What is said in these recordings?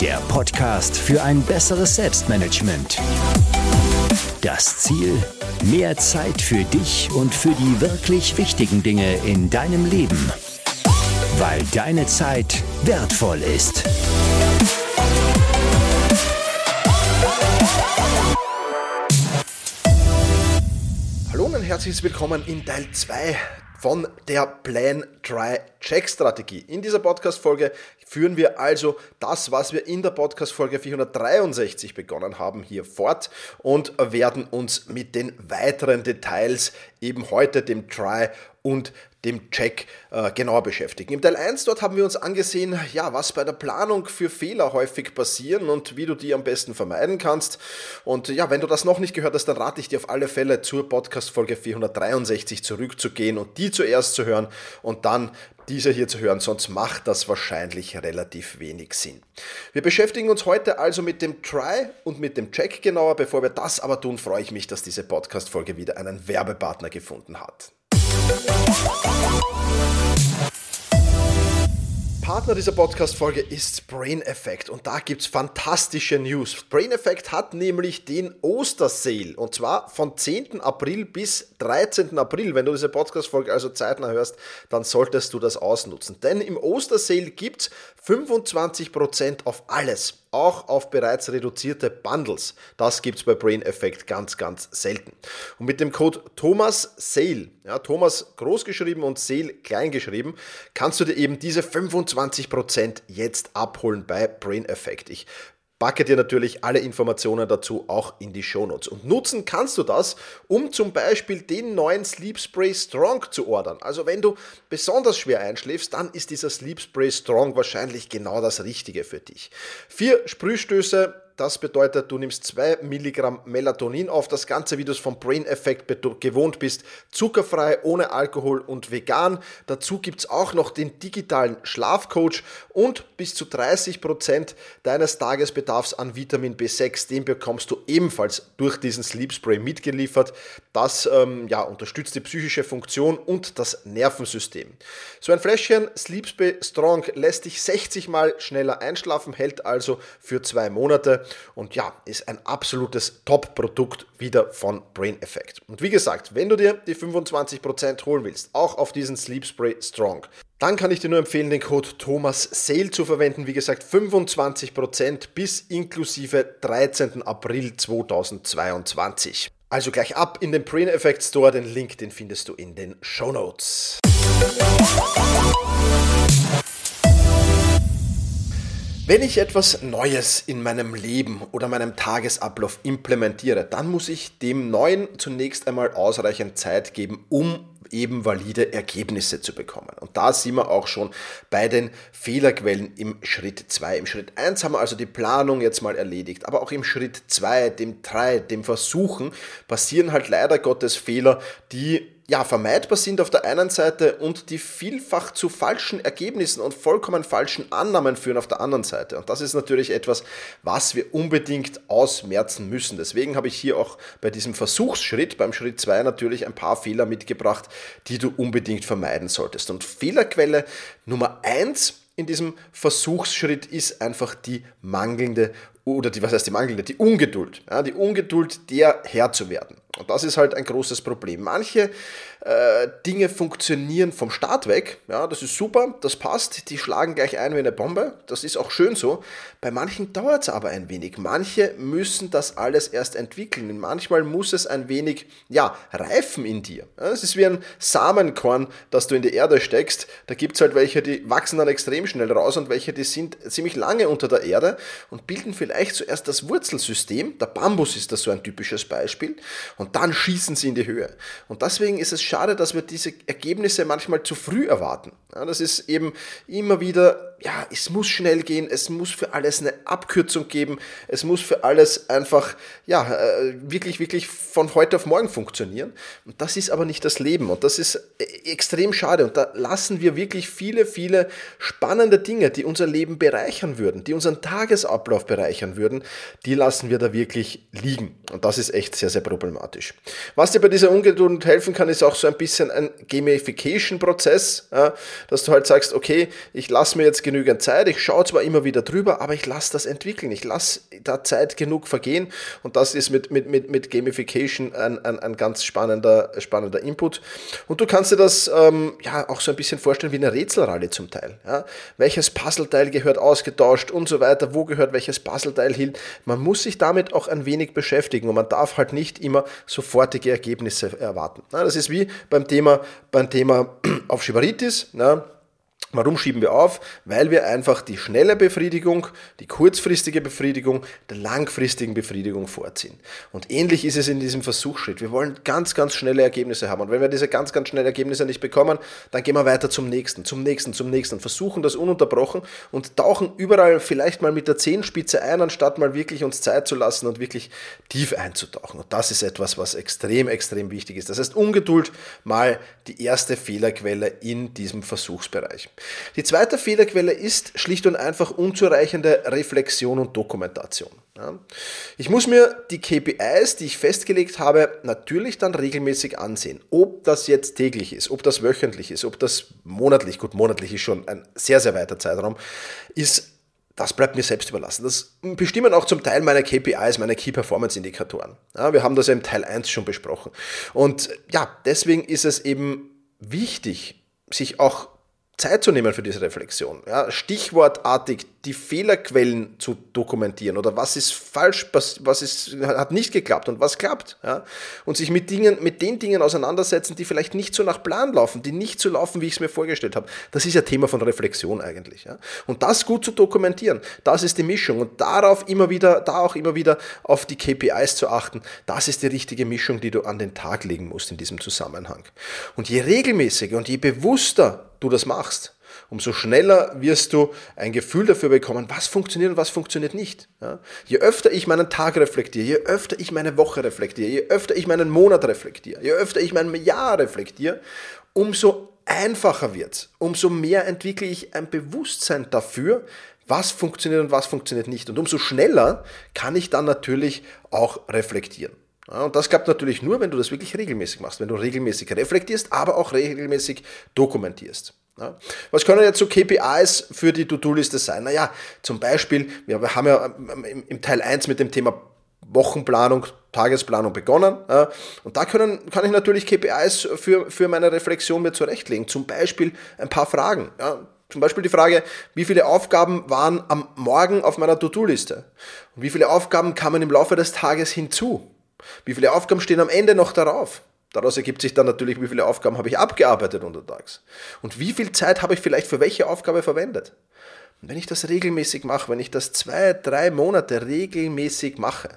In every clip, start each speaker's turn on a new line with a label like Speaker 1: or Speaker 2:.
Speaker 1: der Podcast für ein besseres Selbstmanagement. Das Ziel? Mehr Zeit für dich und für die wirklich wichtigen Dinge in deinem Leben. Weil deine Zeit wertvoll ist.
Speaker 2: Hallo und herzlich willkommen in Teil 2 von der Plan Try Check Strategie. In dieser Podcast Folge führen wir also das, was wir in der Podcast Folge 463 begonnen haben, hier fort und werden uns mit den weiteren Details eben heute dem Try und dem Check äh, genauer beschäftigen. Im Teil 1 dort haben wir uns angesehen, ja, was bei der Planung für Fehler häufig passieren und wie du die am besten vermeiden kannst. Und ja, wenn du das noch nicht gehört hast, dann rate ich dir auf alle Fälle zur Podcast Folge 463 zurückzugehen und die zuerst zu hören und dann diese hier zu hören, sonst macht das wahrscheinlich relativ wenig Sinn. Wir beschäftigen uns heute also mit dem Try und mit dem Check genauer. Bevor wir das aber tun, freue ich mich, dass diese Podcast-Folge wieder einen Werbepartner gefunden hat. Partner dieser Podcast-Folge ist Brain Effect und da gibt es fantastische News. Brain Effect hat nämlich den Ostersale und zwar von 10. April bis 13. April. Wenn du diese Podcast-Folge also zeitnah hörst, dann solltest du das ausnutzen. Denn im Ostersale gibt es 25% auf alles auch auf bereits reduzierte Bundles. Das gibt es bei Brain Effect ganz, ganz selten. Und mit dem Code Thomas Sale, ja, Thomas groß geschrieben und Sale klein geschrieben, kannst du dir eben diese 25% jetzt abholen bei Brain Effect. Ich packe dir natürlich alle Informationen dazu auch in die Shownotes. Und nutzen kannst du das, um zum Beispiel den neuen Sleep Spray Strong zu ordern. Also wenn du besonders schwer einschläfst, dann ist dieser Sleep Spray Strong wahrscheinlich genau das Richtige für dich. Vier Sprühstöße das bedeutet, du nimmst 2 Milligramm Melatonin auf. Das Ganze, wie du es vom Brain Effect gewohnt bist, zuckerfrei, ohne Alkohol und vegan. Dazu gibt es auch noch den digitalen Schlafcoach und bis zu 30 Prozent deines Tagesbedarfs an Vitamin B6. Den bekommst du ebenfalls durch diesen Sleep Spray mitgeliefert. Das ähm, ja, unterstützt die psychische Funktion und das Nervensystem. So ein Fläschchen Sleep Spray Strong lässt dich 60 Mal schneller einschlafen, hält also für zwei Monate und ja, ist ein absolutes Top-Produkt wieder von Brain Effect. Und wie gesagt, wenn du dir die 25% holen willst, auch auf diesen Sleep Spray Strong, dann kann ich dir nur empfehlen, den Code Thomas Sale zu verwenden. Wie gesagt, 25% bis inklusive 13. April 2022. Also gleich ab in den Brain Effect Store. Den Link, den findest du in den Show Notes. Wenn ich etwas Neues in meinem Leben oder meinem Tagesablauf implementiere, dann muss ich dem Neuen zunächst einmal ausreichend Zeit geben, um eben valide Ergebnisse zu bekommen. Und da sind wir auch schon bei den Fehlerquellen im Schritt 2. Im Schritt 1 haben wir also die Planung jetzt mal erledigt, aber auch im Schritt 2, dem 3, dem Versuchen, passieren halt leider Gottes Fehler, die ja, vermeidbar sind auf der einen Seite und die vielfach zu falschen Ergebnissen und vollkommen falschen Annahmen führen auf der anderen Seite. Und das ist natürlich etwas, was wir unbedingt ausmerzen müssen. Deswegen habe ich hier auch bei diesem Versuchsschritt, beim Schritt 2 natürlich ein paar Fehler mitgebracht, die du unbedingt vermeiden solltest. Und Fehlerquelle Nummer 1 in diesem Versuchsschritt ist einfach die mangelnde oder die, was heißt die mangelnde, die Ungeduld. Ja, die Ungeduld, der Herr zu werden. Und das ist halt ein großes Problem. Manche äh, Dinge funktionieren vom Start weg. Ja, das ist super, das passt. Die schlagen gleich ein wie eine Bombe. Das ist auch schön so. Bei manchen dauert es aber ein wenig. Manche müssen das alles erst entwickeln. Manchmal muss es ein wenig ja, reifen in dir. Es ist wie ein Samenkorn, das du in die Erde steckst. Da gibt es halt welche, die wachsen dann extrem schnell raus und welche, die sind ziemlich lange unter der Erde und bilden vielleicht zuerst das Wurzelsystem. Der Bambus ist da so ein typisches Beispiel und dann schießen sie in die Höhe. Und deswegen ist es schade, dass wir diese Ergebnisse manchmal zu früh erwarten. Ja, das ist eben immer wieder, ja, es muss schnell gehen, es muss für alles eine Abkürzung geben, es muss für alles einfach, ja, äh, wirklich, wirklich von heute auf morgen funktionieren. Und das ist aber nicht das Leben und das ist äh, extrem schade. Und da lassen wir wirklich viele, viele spannende Dinge, die unser Leben bereichern würden, die unseren Tagesablauf bereichern würden, die lassen wir da wirklich liegen. Und das ist echt sehr, sehr problematisch. Was dir bei dieser Ungeduld helfen kann, ist auch so ein bisschen ein Gamification-Prozess, dass du halt sagst, okay, ich lasse mir jetzt genügend Zeit, ich schaue zwar immer wieder drüber, aber ich lasse das entwickeln, ich lasse da Zeit genug vergehen und das ist mit, mit, mit, mit Gamification ein, ein, ein ganz spannender, spannender Input. Und du kannst dir das ähm, ja auch so ein bisschen vorstellen wie eine Rätselralle zum Teil. Ja. Welches Puzzleteil gehört ausgetauscht und so weiter, wo gehört welches Puzzleteil hin. Man muss sich damit auch ein wenig beschäftigen und man darf halt nicht immer sofortige Ergebnisse erwarten. Das ist wie beim Thema, beim Thema Aufschieberitis. Warum schieben wir auf? Weil wir einfach die schnelle Befriedigung, die kurzfristige Befriedigung der langfristigen Befriedigung vorziehen. Und ähnlich ist es in diesem Versuchsschritt. Wir wollen ganz, ganz schnelle Ergebnisse haben. Und wenn wir diese ganz, ganz schnellen Ergebnisse nicht bekommen, dann gehen wir weiter zum nächsten, zum nächsten, zum nächsten, versuchen das ununterbrochen und tauchen überall vielleicht mal mit der Zehenspitze ein, anstatt mal wirklich uns Zeit zu lassen und wirklich tief einzutauchen. Und das ist etwas, was extrem, extrem wichtig ist. Das heißt, Ungeduld mal die erste Fehlerquelle in diesem Versuchsbereich. Die zweite Fehlerquelle ist schlicht und einfach unzureichende Reflexion und Dokumentation. Ich muss mir die KPIs, die ich festgelegt habe, natürlich dann regelmäßig ansehen. Ob das jetzt täglich ist, ob das wöchentlich ist, ob das monatlich, gut, monatlich ist schon ein sehr, sehr weiter Zeitraum, ist das bleibt mir selbst überlassen. Das bestimmen auch zum Teil meine KPIs, meine Key Performance Indikatoren. Wir haben das ja im Teil 1 schon besprochen. Und ja, deswegen ist es eben wichtig, sich auch Zeit zu nehmen für diese Reflexion. Ja, stichwortartig die Fehlerquellen zu dokumentieren oder was ist falsch, was, ist, hat nicht geklappt und was klappt. Ja? Und sich mit, Dingen, mit den Dingen auseinandersetzen, die vielleicht nicht so nach Plan laufen, die nicht so laufen, wie ich es mir vorgestellt habe. Das ist ja Thema von Reflexion eigentlich. Ja? Und das gut zu dokumentieren, das ist die Mischung. Und darauf immer wieder, da auch immer wieder auf die KPIs zu achten, das ist die richtige Mischung, die du an den Tag legen musst in diesem Zusammenhang. Und je regelmäßiger und je bewusster du das machst, umso schneller wirst du ein Gefühl dafür bekommen, was funktioniert und was funktioniert nicht. Ja? Je öfter ich meinen Tag reflektiere, je öfter ich meine Woche reflektiere, je öfter ich meinen Monat reflektiere, je öfter ich mein Jahr reflektiere, umso einfacher wird. Umso mehr entwickle ich ein Bewusstsein dafür, was funktioniert und was funktioniert nicht. Und umso schneller kann ich dann natürlich auch reflektieren. Ja, und das klappt natürlich nur, wenn du das wirklich regelmäßig machst, wenn du regelmäßig reflektierst, aber auch regelmäßig dokumentierst. Ja. Was können jetzt so KPIs für die To-Do-Liste sein? Naja, zum Beispiel, wir haben ja ähm, im Teil 1 mit dem Thema Wochenplanung, Tagesplanung begonnen. Ja, und da können, kann ich natürlich KPIs für, für meine Reflexion mir zurechtlegen. Zum Beispiel ein paar Fragen. Ja, zum Beispiel die Frage, wie viele Aufgaben waren am Morgen auf meiner To-Do-Liste? Und wie viele Aufgaben kamen im Laufe des Tages hinzu? Wie viele Aufgaben stehen am Ende noch darauf? Daraus ergibt sich dann natürlich, wie viele Aufgaben habe ich abgearbeitet untertags. Und wie viel Zeit habe ich vielleicht für welche Aufgabe verwendet. Und wenn ich das regelmäßig mache, wenn ich das zwei, drei Monate regelmäßig mache,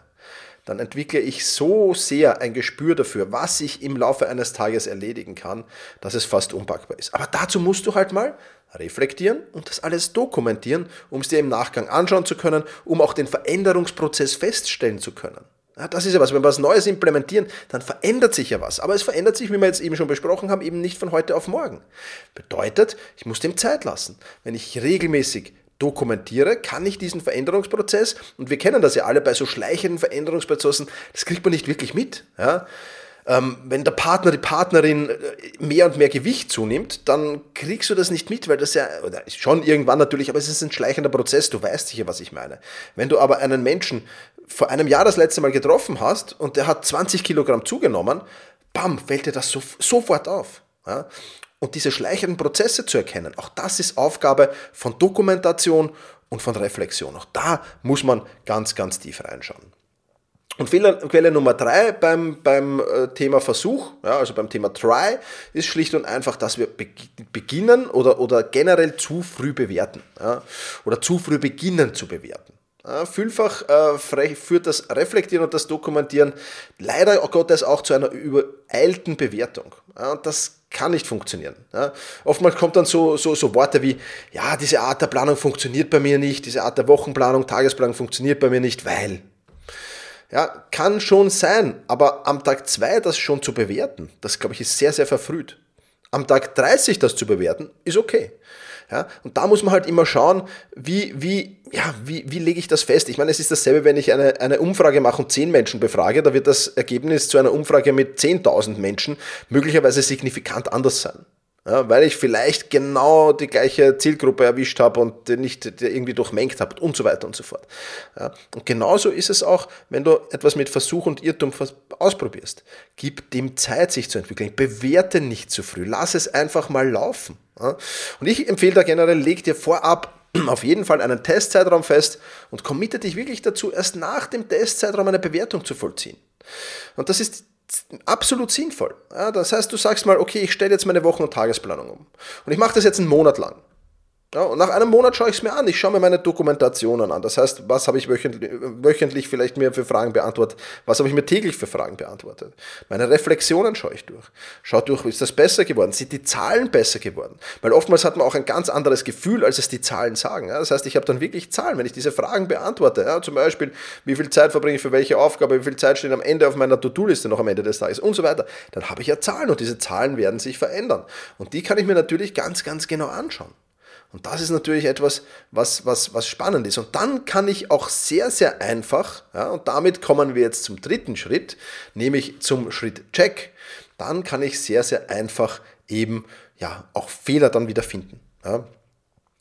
Speaker 2: dann entwickle ich so sehr ein Gespür dafür, was ich im Laufe eines Tages erledigen kann, dass es fast unpackbar ist. Aber dazu musst du halt mal reflektieren und das alles dokumentieren, um es dir im Nachgang anschauen zu können, um auch den Veränderungsprozess feststellen zu können. Das ist ja was, wenn wir was Neues implementieren, dann verändert sich ja was. Aber es verändert sich, wie wir jetzt eben schon besprochen haben, eben nicht von heute auf morgen. Bedeutet, ich muss dem Zeit lassen. Wenn ich regelmäßig dokumentiere, kann ich diesen Veränderungsprozess, und wir kennen das ja alle bei so schleichenden Veränderungsprozessen, das kriegt man nicht wirklich mit. Ja? Ähm, wenn der Partner, die Partnerin äh, mehr und mehr Gewicht zunimmt, dann kriegst du das nicht mit, weil das ja, oder schon irgendwann natürlich, aber es ist ein schleichender Prozess, du weißt sicher, was ich meine. Wenn du aber einen Menschen vor einem Jahr das letzte Mal getroffen hast und der hat 20 Kilogramm zugenommen, bam, fällt dir das so, sofort auf. Ja? Und diese schleichenden Prozesse zu erkennen, auch das ist Aufgabe von Dokumentation und von Reflexion. Auch da muss man ganz, ganz tief reinschauen. Und Quelle Nummer drei beim, beim äh, Thema Versuch, ja, also beim Thema Try, ist schlicht und einfach, dass wir beginnen oder, oder generell zu früh bewerten ja, oder zu früh beginnen zu bewerten. Ja, vielfach äh, führt das Reflektieren und das Dokumentieren leider Gottes auch zu einer übereilten Bewertung. Das kann nicht funktionieren. Oftmals kommt dann so, so, so Worte wie, ja, diese Art der Planung funktioniert bei mir nicht, diese Art der Wochenplanung, Tagesplanung funktioniert bei mir nicht, weil. Ja, kann schon sein, aber am Tag 2 das schon zu bewerten, das glaube ich ist sehr, sehr verfrüht. Am Tag 30 das zu bewerten, ist okay. Ja, und da muss man halt immer schauen, wie, wie, ja, wie, wie lege ich das fest? Ich meine, es ist dasselbe, wenn ich eine, eine Umfrage mache und 10 Menschen befrage, da wird das Ergebnis zu einer Umfrage mit 10.000 Menschen möglicherweise signifikant anders sein ja, weil ich vielleicht genau die gleiche Zielgruppe erwischt habe und nicht irgendwie durchmengt habe und so weiter und so fort. Ja, und genauso ist es auch, wenn du etwas mit Versuch und Irrtum ausprobierst. Gib dem Zeit, sich zu entwickeln. Bewerte nicht zu früh. Lass es einfach mal laufen. Ja, und ich empfehle da generell, leg dir vorab auf jeden Fall einen Testzeitraum fest und committe dich wirklich dazu, erst nach dem Testzeitraum eine Bewertung zu vollziehen. Und das ist absolut sinnvoll. Ja, das heißt, du sagst mal, okay, ich stelle jetzt meine Wochen- und Tagesplanung um. Und ich mache das jetzt einen Monat lang. Ja, und nach einem Monat schaue ich es mir an. Ich schaue mir meine Dokumentationen an. Das heißt, was habe ich wöchentlich, wöchentlich vielleicht mir für Fragen beantwortet? Was habe ich mir täglich für Fragen beantwortet? Meine Reflexionen schaue ich durch. Schau durch, ist das besser geworden? Sind die Zahlen besser geworden? Weil oftmals hat man auch ein ganz anderes Gefühl, als es die Zahlen sagen. Ja, das heißt, ich habe dann wirklich Zahlen, wenn ich diese Fragen beantworte. Ja, zum Beispiel, wie viel Zeit verbringe ich für welche Aufgabe? Wie viel Zeit steht am Ende auf meiner To-Do-Liste noch am Ende des Tages? Und so weiter. Dann habe ich ja Zahlen und diese Zahlen werden sich verändern. Und die kann ich mir natürlich ganz, ganz genau anschauen. Und das ist natürlich etwas, was, was, was spannend ist. Und dann kann ich auch sehr, sehr einfach, ja, und damit kommen wir jetzt zum dritten Schritt, nämlich zum Schritt Check. Dann kann ich sehr, sehr einfach eben ja, auch Fehler dann wieder finden. Ja.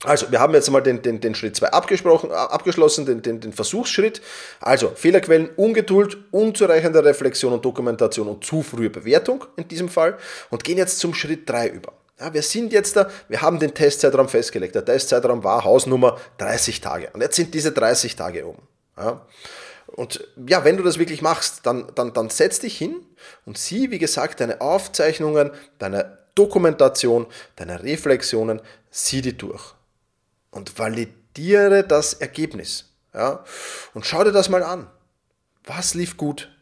Speaker 2: Also, wir haben jetzt mal den, den, den Schritt 2 abgeschlossen, den, den, den Versuchsschritt. Also, Fehlerquellen, Ungeduld, unzureichende Reflexion und Dokumentation und zu frühe Bewertung in diesem Fall. Und gehen jetzt zum Schritt 3 über. Ja, wir sind jetzt da, wir haben den Testzeitraum festgelegt. Der Testzeitraum war Hausnummer 30 Tage. Und jetzt sind diese 30 Tage um. Ja. Und ja, wenn du das wirklich machst, dann, dann, dann setz dich hin und sieh, wie gesagt, deine Aufzeichnungen, deine Dokumentation, deine Reflexionen, sieh die durch. Und validiere das Ergebnis. Ja. Und schau dir das mal an. Was lief gut?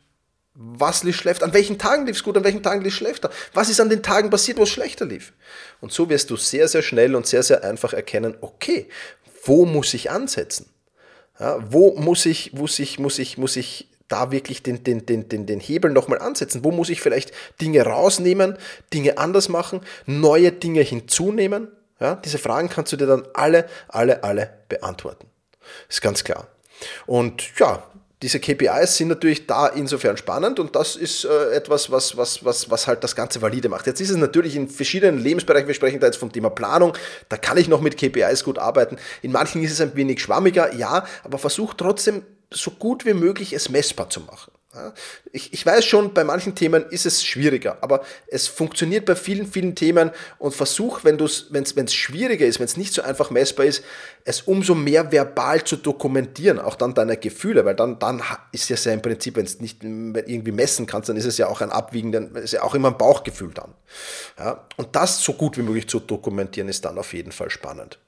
Speaker 2: Was lief schlechter? An welchen Tagen lief es gut? An welchen Tagen lief es schlechter? Was ist an den Tagen passiert, wo es schlechter lief? Und so wirst du sehr, sehr schnell und sehr, sehr einfach erkennen, okay, wo muss ich ansetzen? Ja, wo muss ich, muss ich, muss ich, muss ich da wirklich den, den, den, den, den Hebel nochmal ansetzen? Wo muss ich vielleicht Dinge rausnehmen, Dinge anders machen, neue Dinge hinzunehmen? Ja, diese Fragen kannst du dir dann alle, alle, alle beantworten. Ist ganz klar. Und ja, diese KPIs sind natürlich da insofern spannend und das ist äh, etwas, was, was, was, was halt das Ganze valide macht. Jetzt ist es natürlich in verschiedenen Lebensbereichen, wir sprechen da jetzt vom Thema Planung, da kann ich noch mit KPIs gut arbeiten. In manchen ist es ein wenig schwammiger, ja, aber versuch trotzdem so gut wie möglich es messbar zu machen. Ich, ich weiß schon, bei manchen Themen ist es schwieriger, aber es funktioniert bei vielen, vielen Themen und versuch, wenn es schwieriger ist, wenn es nicht so einfach messbar ist, es umso mehr verbal zu dokumentieren, auch dann deine Gefühle, weil dann, dann ist es ja im Prinzip, wenn es nicht irgendwie messen kannst, dann ist es ja auch ein Abwiegen, ist ja auch immer ein Bauchgefühl dann. Ja, und das so gut wie möglich zu dokumentieren, ist dann auf jeden Fall spannend.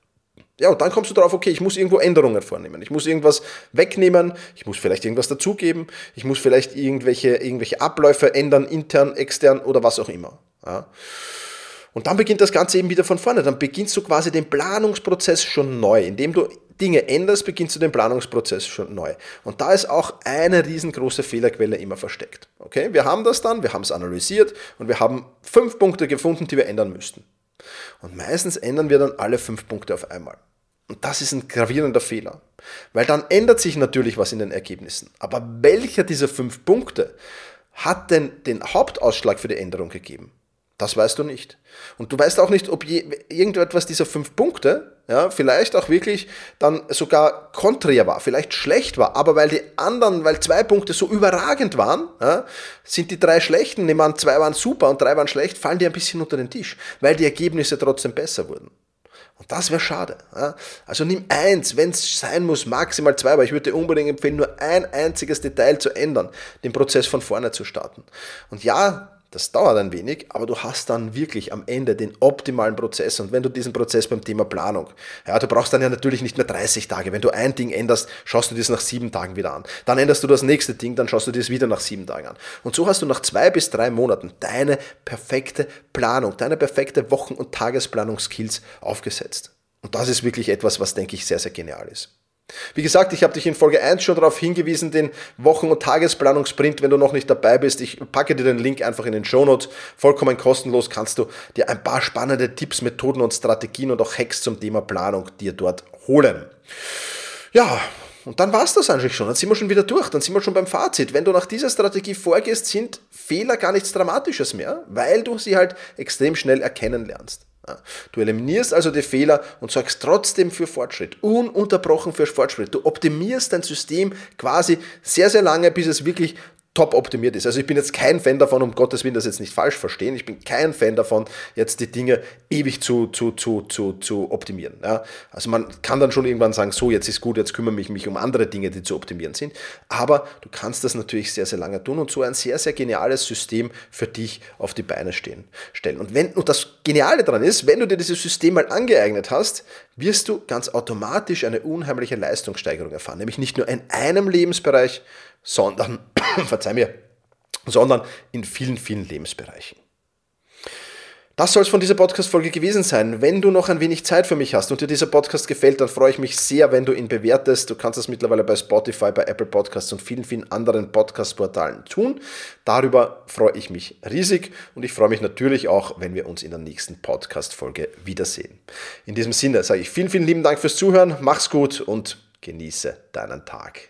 Speaker 2: Ja, und dann kommst du darauf, okay, ich muss irgendwo Änderungen vornehmen. Ich muss irgendwas wegnehmen, ich muss vielleicht irgendwas dazugeben, ich muss vielleicht irgendwelche, irgendwelche Abläufe ändern, intern, extern oder was auch immer. Ja. Und dann beginnt das Ganze eben wieder von vorne. Dann beginnst du quasi den Planungsprozess schon neu. Indem du Dinge änderst, beginnst du den Planungsprozess schon neu. Und da ist auch eine riesengroße Fehlerquelle immer versteckt. Okay, wir haben das dann, wir haben es analysiert und wir haben fünf Punkte gefunden, die wir ändern müssten. Und meistens ändern wir dann alle fünf Punkte auf einmal. Und das ist ein gravierender Fehler. Weil dann ändert sich natürlich was in den Ergebnissen. Aber welcher dieser fünf Punkte hat denn den Hauptausschlag für die Änderung gegeben? Das weißt du nicht. Und du weißt auch nicht, ob je, irgendetwas dieser fünf Punkte ja, vielleicht auch wirklich dann sogar konträr war, vielleicht schlecht war, aber weil die anderen, weil zwei Punkte so überragend waren, ja, sind die drei schlechten, nehmen an, zwei waren super und drei waren schlecht, fallen die ein bisschen unter den Tisch, weil die Ergebnisse trotzdem besser wurden. Und das wäre schade. Ja? Also nimm eins, wenn es sein muss, maximal zwei, aber ich würde dir unbedingt empfehlen, nur ein einziges Detail zu ändern, den Prozess von vorne zu starten. Und ja, das dauert ein wenig, aber du hast dann wirklich am Ende den optimalen Prozess. Und wenn du diesen Prozess beim Thema Planung, ja, du brauchst dann ja natürlich nicht mehr 30 Tage. Wenn du ein Ding änderst, schaust du das nach sieben Tagen wieder an. Dann änderst du das nächste Ding, dann schaust du das wieder nach sieben Tagen an. Und so hast du nach zwei bis drei Monaten deine perfekte Planung, deine perfekte Wochen- und Tagesplanungskills aufgesetzt. Und das ist wirklich etwas, was, denke ich, sehr, sehr genial ist. Wie gesagt, ich habe dich in Folge 1 schon darauf hingewiesen, den Wochen- und Tagesplanungsprint, wenn du noch nicht dabei bist. Ich packe dir den Link einfach in den Shownotes. Vollkommen kostenlos kannst du dir ein paar spannende Tipps, Methoden und Strategien und auch Hacks zum Thema Planung dir dort holen. Ja, und dann war es das eigentlich schon. Dann sind wir schon wieder durch. Dann sind wir schon beim Fazit. Wenn du nach dieser Strategie vorgehst, sind Fehler gar nichts Dramatisches mehr, weil du sie halt extrem schnell erkennen lernst. Du eliminierst also die Fehler und sorgst trotzdem für Fortschritt, ununterbrochen für Fortschritt. Du optimierst dein System quasi sehr, sehr lange, bis es wirklich top optimiert ist. Also ich bin jetzt kein Fan davon, um Gottes Willen das jetzt nicht falsch verstehen, ich bin kein Fan davon, jetzt die Dinge ewig zu, zu, zu, zu, zu optimieren. Ja? Also man kann dann schon irgendwann sagen, so jetzt ist gut, jetzt kümmere ich mich um andere Dinge, die zu optimieren sind. Aber du kannst das natürlich sehr, sehr lange tun und so ein sehr, sehr geniales System für dich auf die Beine stehen, stellen. Und, wenn, und das Geniale daran ist, wenn du dir dieses System mal angeeignet hast, wirst du ganz automatisch eine unheimliche Leistungssteigerung erfahren. Nämlich nicht nur in einem Lebensbereich, sondern, verzeih mir, sondern in vielen, vielen Lebensbereichen. Das soll es von dieser Podcast-Folge gewesen sein. Wenn du noch ein wenig Zeit für mich hast und dir dieser Podcast gefällt, dann freue ich mich sehr, wenn du ihn bewertest. Du kannst das mittlerweile bei Spotify, bei Apple Podcasts und vielen, vielen anderen Podcast-Portalen tun. Darüber freue ich mich riesig und ich freue mich natürlich auch, wenn wir uns in der nächsten Podcast-Folge wiedersehen. In diesem Sinne sage ich vielen, vielen lieben Dank fürs Zuhören. Mach's gut und genieße deinen Tag.